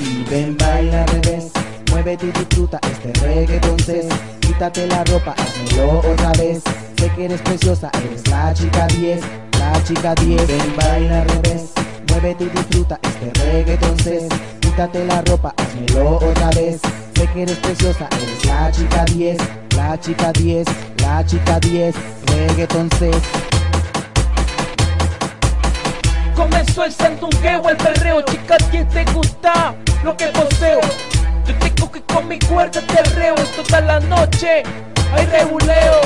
Y ven, baila al revés, muévete y disfruta este reggaeton Quítate la ropa, hazmelo otra vez. Sé que eres preciosa, eres la chica 10 La chica 10 Ven, baila al revés. Muévete y disfruta este reggaeton Quítate la ropa, hazmelo otra vez. Sé que eres preciosa, eres la chica 10 La chica 10, la chica 10 Reggaeton Comenzó el sandungueo, el perreo, chica 10 te gusta lo que poseo. Yo tengo que con mi cuerda te reo toda la noche. Hay reguleo.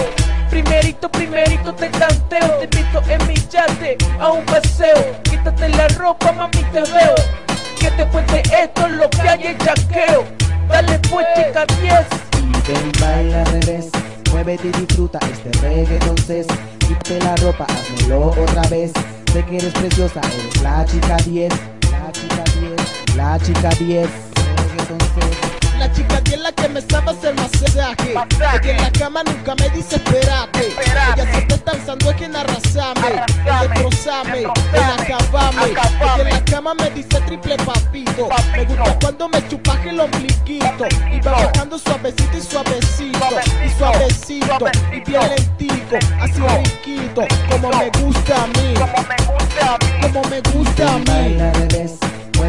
Primerito, primerito te tanteo. Te invito en mi yate a un paseo. Quítate la ropa, mami, te veo. Que te cuente esto, lo que hay en chaqueo Dale pues, chica 10 Y ven, baila al revés. Muévete y disfruta este reggaeton entonces Quítate la ropa, hazmelo otra vez. Sé que eres preciosa, eres la chica 10 La chica 10, la chica 10 entonces La chica 10 la que me sabe hacer masaje. Que en la cama nunca me dice espérate. Ella se está danzando es quien arrasame. El destrozame, el acabame. Que en la cama me dice triple papito. Me gusta cuando me chupaje el ombliguito. Y va bajando suavecito y suavecito. Y suavecito. y bien lentico. Así riquito, como me gusta a mí. Como me gusta a mí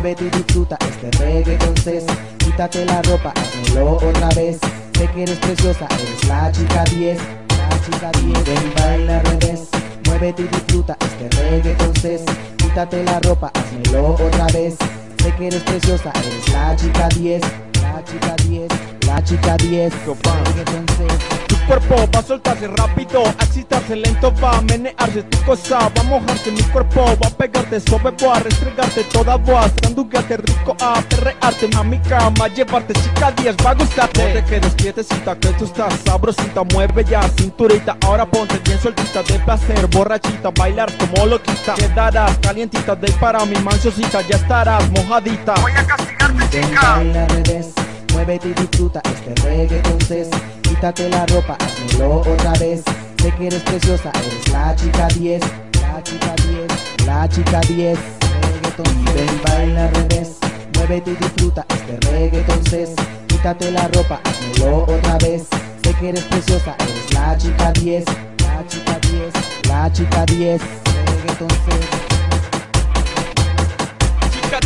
Muévete y disfruta este reggaeton entonces Quítate la ropa, hazmelo otra vez. Sé que eres preciosa, eres la chica 10 La chica 10 Ven, baila al revés. Muévete y disfruta este reggaeton entonces Quítate la ropa, hazmelo otra vez. Sé que eres preciosa, eres la chica 10 La chica 10 La chica 10 entonces cuerpo va a soltarse rápido, a excitarse lento, va a menearse tu cosa, va a mojarse mi cuerpo, va a pegarte suave, va a restregarte toda voz, sanduquearte rico, a perrearte, mami cama, llevarte chica 10, va a gustarte. No te quedes quietecita, que tú estás sabrosita, mueve ya cinturita, ahora ponte bien soltita, de placer, borrachita, bailar como loquita, quedarás calientita, de para mi manchosita, ya estarás mojadita. Voy a castigarte chica. Muévete y disfruta este reggaeton entonces Quítate la ropa, hazmelo otra vez. Sé que eres preciosa, eres la chica 10 La chica 10, la chica 10 Reggaeton, ven, baila al revés. Muévete y disfruta este reggaeton entonces Quítate la ropa, hazmelo otra vez. Sé que eres preciosa, eres la chica 10 La chica 10, la chica 10 Reggaeton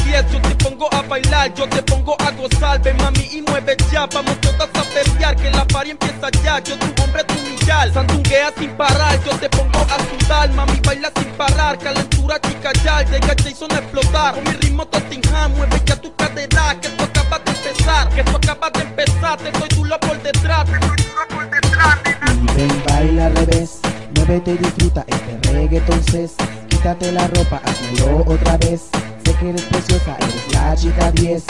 10, yo te pongo a bailar, yo te pongo a gozar. Ven mami y mueve ya, vamos todas a pelear Que la party empieza ya, yo tu hombre, tu millal Sandunguea sin parar, yo te pongo a sudar. Mami baila sin parar, calentura chica ya. Llega Jason a explotar, con mi ritmo Tottenham Mueve ya tu cadera, que esto acaba de empezar. Que esto acaba de empezar, te doy duro por detrás. Te doy duro por detrás, Y ven, baila al revés Muévete y disfruta este reggaeton Quítate la ropa, hazlo otra vez que eres preciosa, eres la chica 10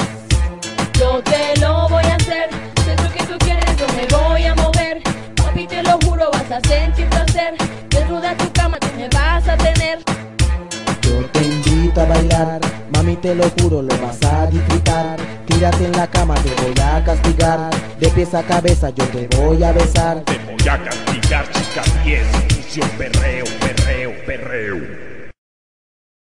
yo te lo voy a hacer, si es lo que tú quieres yo me voy a mover. Papi te lo juro vas a sentir placer. Desnuda tu cama tú me vas a tener. Yo te invito a bailar, mami te lo juro lo vas a disfrutar. Tírate en la cama te voy a castigar. De pies a cabeza yo te voy a besar. Te voy a castigar chica 10 Inicio perreo, perreo, perreo